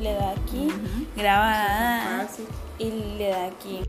le da aquí, graba y le da aquí.